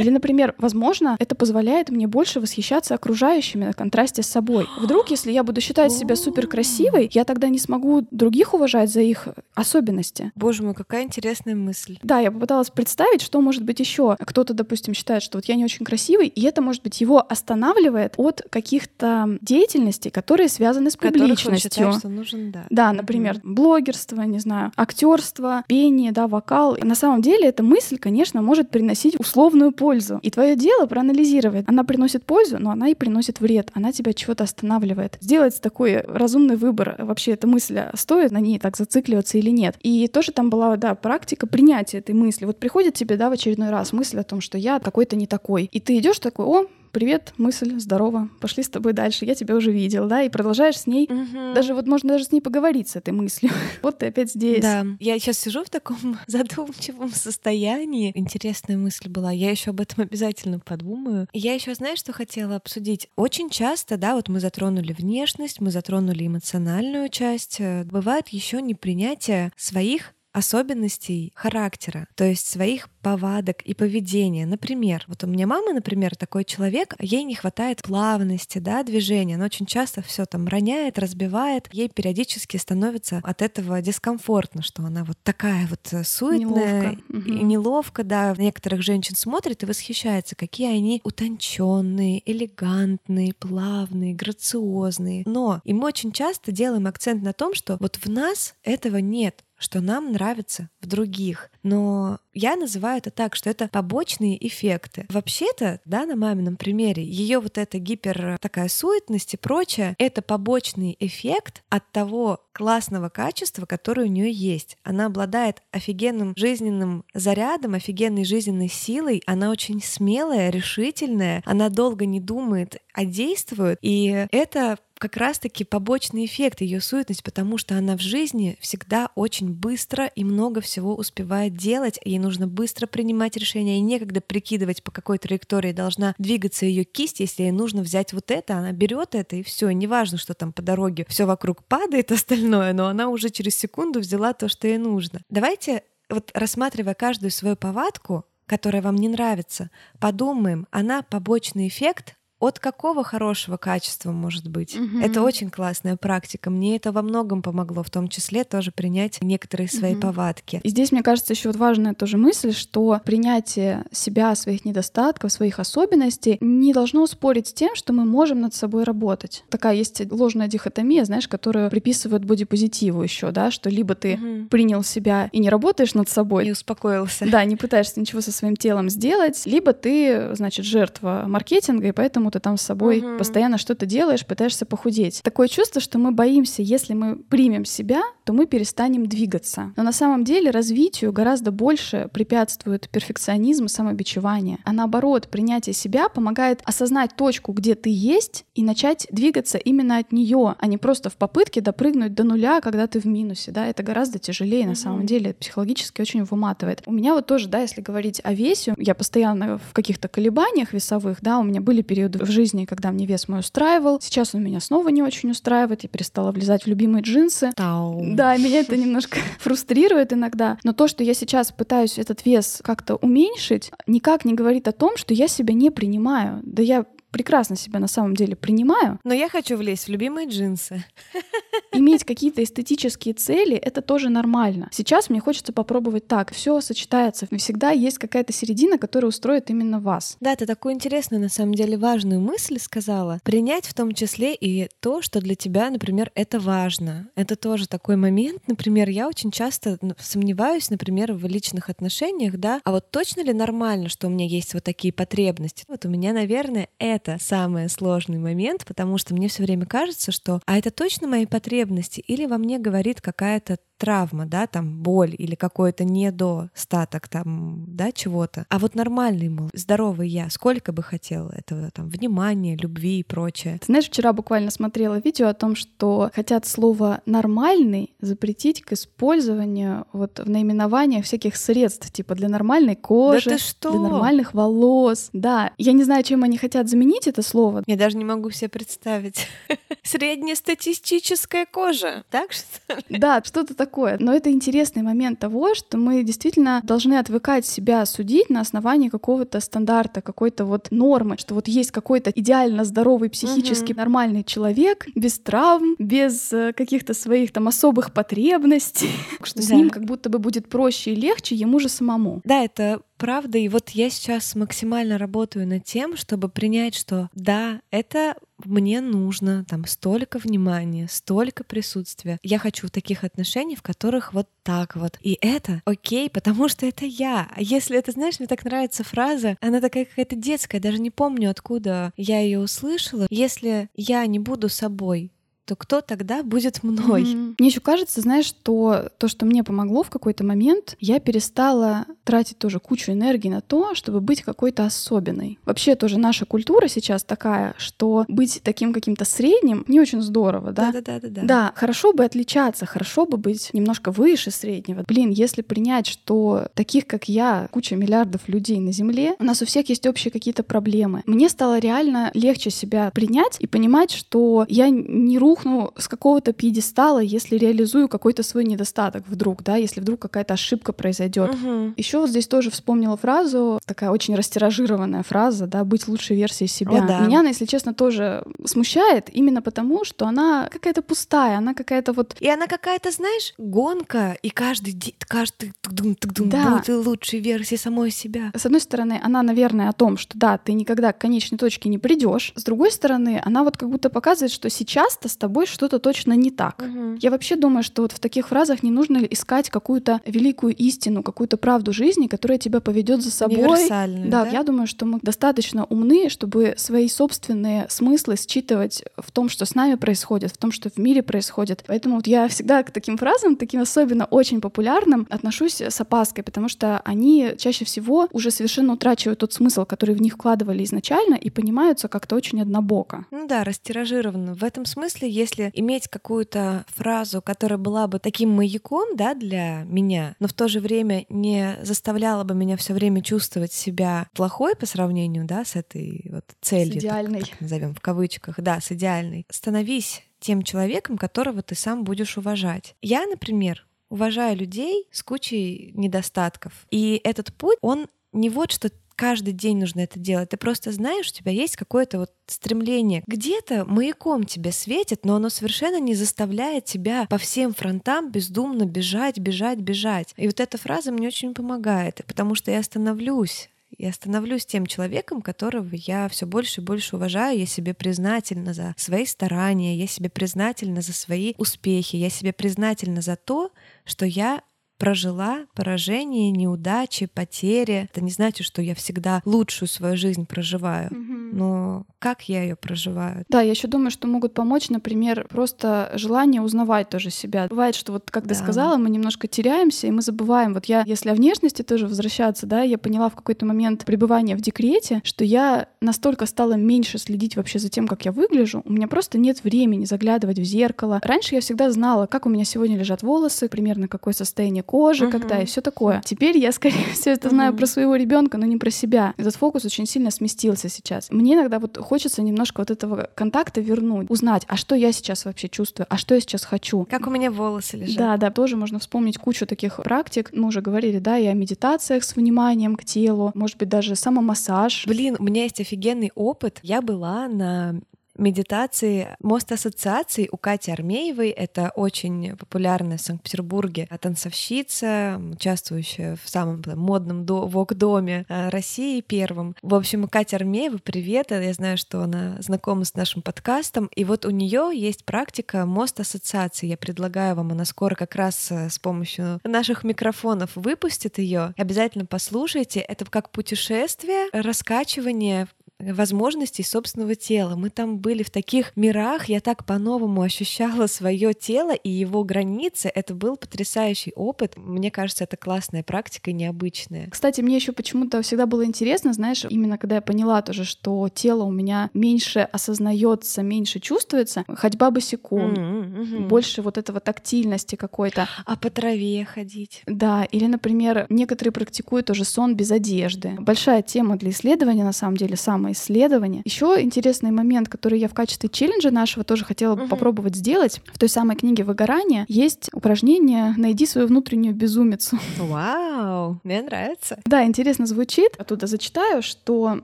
Или, например, возможно, это позволяет мне больше восхищаться окружающими на контрасте с собой. Вдруг, [gasps] если я буду считать себя супер красивой, я тогда не смогу других уважать за их особенности. Боже мой, какая интересная мысль. Да, я попыталась представить, что может быть еще. Кто-то, допустим, считает, что вот я не очень красивый, и это, может быть, его останавливает от каких-то деятельностей, которые связаны с публичностью. Считает, что нужен, да. Да, например, mm-hmm. блогерство, не знаю, актерство, пение, да, вокал. И на самом деле эта мысль, конечно, может приносить условия условную пользу. И твое дело проанализировать. Она приносит пользу, но она и приносит вред. Она тебя чего-то останавливает. Сделать такой разумный выбор. Вообще эта мысль, а стоит на ней так зацикливаться или нет. И тоже там была, да, практика принятия этой мысли. Вот приходит тебе, да, в очередной раз мысль о том, что я какой-то не такой. И ты идешь такой, о, привет, мысль, здорово, пошли с тобой дальше, я тебя уже видел, да, и продолжаешь с ней, угу. даже вот можно даже с ней поговорить с этой мыслью. [laughs] вот ты опять здесь. Да, я сейчас сижу в таком [laughs] задумчивом состоянии. Интересная мысль была, я еще об этом [laughs] обязательно подумаю. Я еще, знаешь, что хотела обсудить? Очень часто, да, вот мы затронули внешность, мы затронули эмоциональную часть. Э, бывает еще непринятие своих особенностей характера, то есть своих повадок и поведения. Например, вот у меня мама, например, такой человек, ей не хватает плавности, да, движения. Она очень часто все там роняет, разбивает. Ей периодически становится от этого дискомфортно, что она вот такая вот э, суетная неловко. и неловко, да. Некоторых женщин смотрит и восхищается, какие они утонченные, элегантные, плавные, грациозные. Но и мы очень часто делаем акцент на том, что вот в нас этого нет что нам нравится в других. Но я называю это так, что это побочные эффекты. Вообще-то, да, на мамином примере, ее вот эта гипер такая суетность и прочее, это побочный эффект от того классного качества, которое у нее есть. Она обладает офигенным жизненным зарядом, офигенной жизненной силой. Она очень смелая, решительная, она долго не думает, а действует. И это как раз-таки побочный эффект ее суетность, потому что она в жизни всегда очень быстро и много всего успевает делать, ей нужно быстро принимать решения, и некогда прикидывать, по какой траектории должна двигаться ее кисть, если ей нужно взять вот это, она берет это и все, неважно, что там по дороге все вокруг падает [laughs] остальное, но она уже через секунду взяла то, что ей нужно. Давайте вот рассматривая каждую свою повадку, которая вам не нравится, подумаем, она побочный эффект от какого хорошего качества может быть. Угу. Это очень классная практика. Мне это во многом помогло, в том числе тоже принять некоторые свои угу. повадки. И здесь, мне кажется, еще вот важная тоже мысль, что принятие себя, своих недостатков, своих особенностей не должно спорить с тем, что мы можем над собой работать. Такая есть ложная дихотомия, знаешь, которую приписывают бодипозитиву еще, да, что либо ты угу. принял себя и не работаешь над собой, не успокоился, да, не пытаешься ничего со своим телом сделать, либо ты, значит, жертва маркетинга, и поэтому ты там с собой угу. постоянно что-то делаешь, пытаешься похудеть. Такое чувство, что мы боимся, если мы примем себя, то мы перестанем двигаться. Но на самом деле развитию гораздо больше препятствует перфекционизм и самобичевание. А наоборот, принятие себя помогает осознать точку, где ты есть, и начать двигаться именно от нее, а не просто в попытке допрыгнуть до нуля, когда ты в минусе. Да? Это гораздо тяжелее на самом деле. Психологически очень выматывает. У меня вот тоже, да, если говорить о весе, я постоянно в каких-то колебаниях весовых, да, у меня были периоды в жизни, когда мне вес мой устраивал. Сейчас он меня снова не очень устраивает. Я перестала влезать в любимые джинсы. Тау. Да, меня это немножко [laughs] фрустрирует иногда. Но то, что я сейчас пытаюсь этот вес как-то уменьшить, никак не говорит о том, что я себя не принимаю. Да я прекрасно себя на самом деле принимаю. Но я хочу влезть в любимые джинсы. [laughs] Иметь какие-то эстетические цели — это тоже нормально. Сейчас мне хочется попробовать так. Все сочетается. Всегда есть какая-то середина, которая устроит именно вас. Да, ты такую интересную, на самом деле, важную мысль сказала. Принять в том числе и то, что для тебя, например, это важно. Это тоже такой момент. Например, я очень часто сомневаюсь, например, в личных отношениях, да, а вот точно ли нормально, что у меня есть вот такие потребности? Вот у меня, наверное, это это самый сложный момент, потому что мне все время кажется, что а это точно мои потребности или во мне говорит какая-то травма, да, там боль или какой-то недостаток там, да, чего-то. А вот нормальный, мол, здоровый я, сколько бы хотел этого там внимания, любви и прочее. Ты знаешь, вчера буквально смотрела видео о том, что хотят слово «нормальный» запретить к использованию вот в наименованиях всяких средств, типа для нормальной кожи, да что? для нормальных волос. Да, я не знаю, чем они хотят заменить это слово. Я даже не могу себе представить. [laughs] Среднестатистическая кожа, так что ли? Да, что-то такое такое. Но это интересный момент того, что мы действительно должны отвыкать себя судить на основании какого-то стандарта, какой-то вот нормы, что вот есть какой-то идеально здоровый, психически угу. нормальный человек, без травм, без э, каких-то своих там особых потребностей, [laughs] что да. с ним как будто бы будет проще и легче ему же самому. Да, это правда. И вот я сейчас максимально работаю над тем, чтобы принять, что да, это мне нужно там столько внимания, столько присутствия. Я хочу таких отношений, в которых вот так вот. И это окей, потому что это я. А если это, знаешь, мне так нравится фраза, она такая какая-то детская, даже не помню, откуда я ее услышала. Если я не буду собой, то кто тогда будет мной? Mm-hmm. Мне еще кажется, знаешь, что то, что мне помогло в какой-то момент, я перестала тратить тоже кучу энергии на то, чтобы быть какой-то особенной. Вообще тоже наша культура сейчас такая, что быть таким каким-то средним не очень здорово, да? Да-да-да. Да, да, хорошо бы отличаться, хорошо бы быть немножко выше среднего. Блин, если принять, что таких, как я, куча миллиардов людей на Земле, у нас у всех есть общие какие-то проблемы. Мне стало реально легче себя принять и понимать, что я не рух рухну с какого-то пьедестала, если реализую какой-то свой недостаток вдруг, да, если вдруг какая-то ошибка произойдет. Угу. Еще вот здесь тоже вспомнила фразу, такая очень растиражированная фраза, да, быть лучшей версией себя. О, да. Меня она, если честно, тоже смущает именно потому, что она какая-то пустая, она какая-то вот... И она какая-то, знаешь, гонка, и каждый, каждый да. будет лучшей версией самой себя. С одной стороны, она, наверное, о том, что да, ты никогда к конечной точке не придешь. С другой стороны, она вот как будто показывает, что сейчас-то тобой что-то точно не так. Мгм. Я вообще думаю, что вот в таких фразах не нужно искать какую-то великую истину, какую-то правду жизни, которая тебя поведет за собой. Да, да? я думаю, что мы достаточно умны, чтобы свои собственные смыслы считывать в том, что с нами происходит, в том, что в мире происходит. Поэтому вот я всегда к таким фразам, таким особенно очень популярным, отношусь с опаской, потому что они чаще всего уже совершенно утрачивают тот смысл, который в них вкладывали изначально, и понимаются как-то очень однобоко. Ну да, растиражировано. В этом смысле, если иметь какую-то фразу, которая была бы таким маяком, да, для меня, но в то же время не заставляла бы меня все время чувствовать себя плохой по сравнению, да, с этой вот целью. так- идеальной. так назовем в кавычках, да, с идеальной. Становись тем человеком, которого ты сам будешь уважать. Я, например, уважаю людей с кучей недостатков. И этот путь, он не вот что каждый день нужно это делать. Ты просто знаешь, у тебя есть какое-то вот стремление. Где-то маяком тебе светит, но оно совершенно не заставляет тебя по всем фронтам бездумно бежать, бежать, бежать. И вот эта фраза мне очень помогает, потому что я становлюсь я становлюсь тем человеком, которого я все больше и больше уважаю. Я себе признательна за свои старания, я себе признательна за свои успехи, я себе признательна за то, что я прожила поражение, неудачи, потери. Это не значит, что я всегда лучшую свою жизнь проживаю, но как я ее проживаю? Да, я еще думаю, что могут помочь, например, просто желание узнавать тоже себя. Бывает, что вот, как ты Да. сказала, мы немножко теряемся, и мы забываем. Вот я, если о внешности тоже возвращаться, да, я поняла в какой-то момент пребывания в декрете, что я настолько стала меньше следить вообще за тем, как я выгляжу. У меня просто нет времени заглядывать в зеркало. Раньше я всегда знала, как у меня сегодня лежат волосы, примерно какое состояние кожи, Мгм. когда и все такое. Теперь я, [laughs] скорее всего, это знаю Мгм. про своего ребенка, но не про себя. Этот фокус очень сильно сместился сейчас. Мне иногда вот хочется немножко вот этого контакта вернуть, узнать, а что я сейчас вообще чувствую, а что я сейчас хочу. Как у меня волосы лежат? Да, да, тоже можно вспомнить кучу таких практик. Мы уже говорили, да, и о медитациях с вниманием к телу, может быть, даже самомассаж. Блин, у меня есть офигенный опыт. Я была на медитации мост ассоциаций у Кати Армеевой. Это очень популярная в Санкт-Петербурге танцовщица, участвующая в самом там, модном до- вок-доме э, России первым. В общем, Катя Армеева, привет. Я знаю, что она знакома с нашим подкастом. И вот у нее есть практика мост ассоциаций. Я предлагаю вам, она скоро как раз э, с помощью наших микрофонов выпустит ее. Обязательно послушайте. Это как путешествие, раскачивание возможностей собственного тела. Мы там были в таких мирах, я так по-новому ощущала свое тело и его границы. Это был потрясающий опыт. Мне кажется, это классная практика, необычная. Кстати, мне еще почему-то всегда было интересно, знаешь, именно когда я поняла тоже, что тело у меня меньше осознается, меньше чувствуется, ходьба босиком, М-м-м. больше вот этого тактильности какой-то. А по траве ходить. Да, или, например, некоторые практикуют тоже сон без одежды. Большая тема для исследования, на самом деле, самоисследование. Еще интересный момент, который я в качестве челленджа нашего тоже хотела бы Мгм. попробовать сделать. В той самой книге «Выгорание» есть упражнение «Найди свою внутреннюю безумицу». Вау, мне нравится. Да, интересно звучит. Оттуда зачитаю, что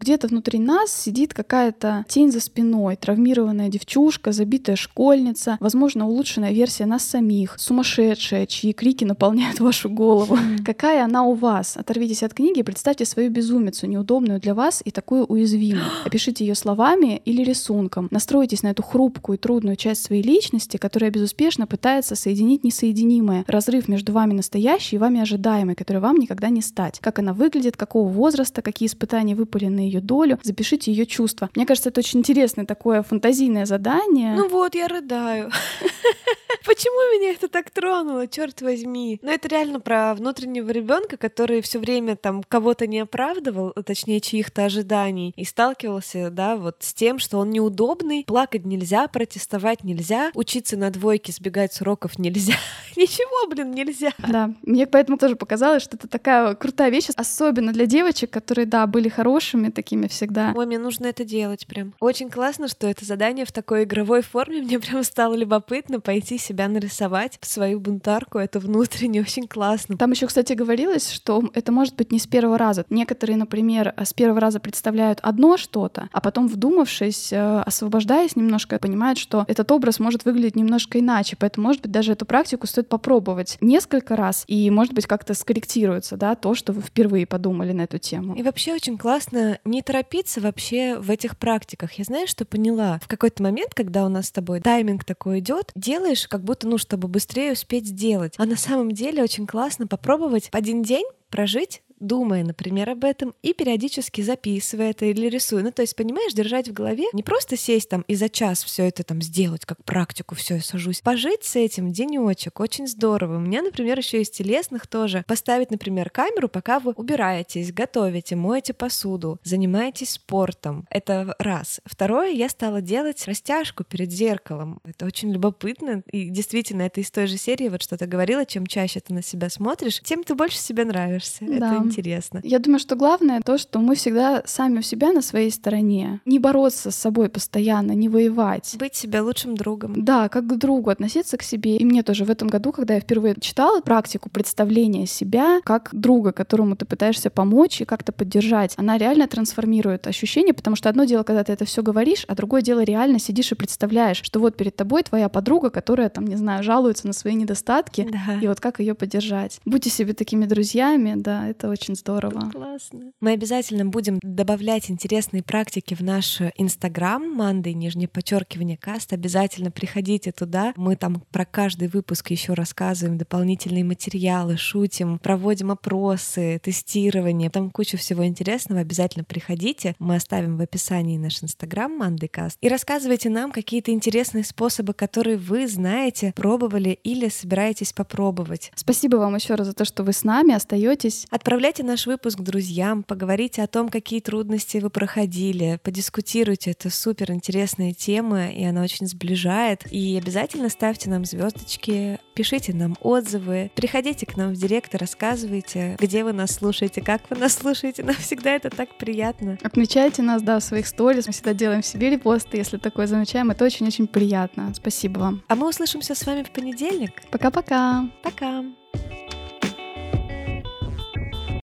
где-то внутри нас сидит какая-то тень за спиной, травмированная девчушка, забитая школьница, возможно, улучшенная версия нас самих, сумасшедшая, чьи крики наполняют вашу голову. Какая она у вас? Оторвитесь от книги и представьте свою безумицу, неудобную для вас и такую уязвимую. Опишите ее словами или рисунком. Настройтесь на эту хрупкую и трудную часть своей личности, которая безуспешно пытается соединить несоединимое. Разрыв между вами настоящей и вами ожидаемой, который вам никогда не стать. Как она выглядит, какого возраста, какие испытания выпали на ее долю. Запишите ее чувства. Мне кажется, это очень интересное такое фантазийное задание. Ну вот, я рыдаю. [laughs] Почему меня это так тронуло, черт возьми? Ну, это реально про внутреннего ребенка, который все время там кого-то не оправдывал, точнее, чьих-то ожиданий, и сталкивался, да, вот с тем, что он неудобный, плакать нельзя, протестовать нельзя, учиться на двойке, сбегать с уроков нельзя. [laughs] Ничего, блин, нельзя. Да, мне поэтому тоже показалось, что это такая крутая вещь, особенно для девочек, которые, да, были хорошими такими всегда. Ой, мне нужно это делать прям. Очень классно, что это задание в такой игровой форме. [laughs] Мне прям стало любопытно пойти себя нарисовать свою бунтарку, это внутренне очень классно. Там еще, кстати, говорилось, что это может быть не с первого раза. Некоторые, например, с первого раза представляют одно что-то, а потом, вдумавшись, э, освобождаясь немножко, понимают, что этот образ может выглядеть немножко иначе. Поэтому, может быть, даже эту практику стоит попробовать несколько раз, и, может быть, как-то скорректируется, да, то, что вы впервые подумали на эту тему. И вообще очень классно не торопиться вообще в этих практиках. Я знаю, что поняла. В какой-то момент, когда у нас с тобой тайминг такой идет, делаешь как будто, ну, чтобы быстрее успеть сделать. А на самом деле очень классно попробовать один день прожить думая, например, об этом и периодически записывая это или рисуя. Ну, то есть, понимаешь, держать в голове, не просто сесть там и за час все это там сделать, как практику, все, я сажусь. Пожить с этим денечек очень здорово. У меня, например, еще из телесных тоже. Поставить, например, камеру, пока вы убираетесь, готовите, моете посуду, занимаетесь спортом. Это раз. Второе, я стала делать растяжку перед зеркалом. Это очень любопытно. И действительно, это из той же серии, вот что то говорила, чем чаще ты на себя смотришь, тем ты больше себе нравишься. Да. Это интересно. Я думаю, что главное то, что мы всегда сами у себя на своей стороне. Не бороться с собой постоянно, не воевать. Быть себе лучшим другом. Да, как к другу относиться к себе. И мне тоже в этом году, когда я впервые читала практику представления себя как друга, которому ты пытаешься помочь и как-то поддержать, она реально трансформирует ощущение, потому что одно дело, когда ты это все говоришь, а другое дело реально сидишь и представляешь, что вот перед тобой твоя подруга, которая там, не знаю, жалуется на свои недостатки, да. и вот как ее поддержать. Будьте себе такими друзьями, да, это очень здорово. Классно. Мы обязательно будем добавлять интересные практики в наш Инстаграм, Манды, нижнее подчеркивание каст. Обязательно приходите туда. Мы там про каждый выпуск еще рассказываем дополнительные материалы, шутим, проводим опросы, тестирование. Там куча всего интересного. Обязательно приходите. Мы оставим в описании наш Инстаграм Манды Каст. И рассказывайте нам какие-то интересные способы, которые вы знаете, пробовали или собираетесь попробовать. Спасибо вам еще раз за то, что вы с нами остаетесь. Отправляйте Отправляйте наш выпуск друзьям, поговорите о том, какие трудности вы проходили, подискутируйте. Это супер интересная тема, и она очень сближает. И обязательно ставьте нам звездочки, пишите нам отзывы, приходите к нам в директ и рассказывайте, где вы нас слушаете, как вы нас слушаете. Нам всегда это так приятно. Отмечайте нас, да, в своих сторис. Мы всегда делаем себе репосты, если такое замечаем. Это очень-очень приятно. Спасибо вам. А мы услышимся с вами в понедельник. Пока-пока. Пока. -пока. Пока.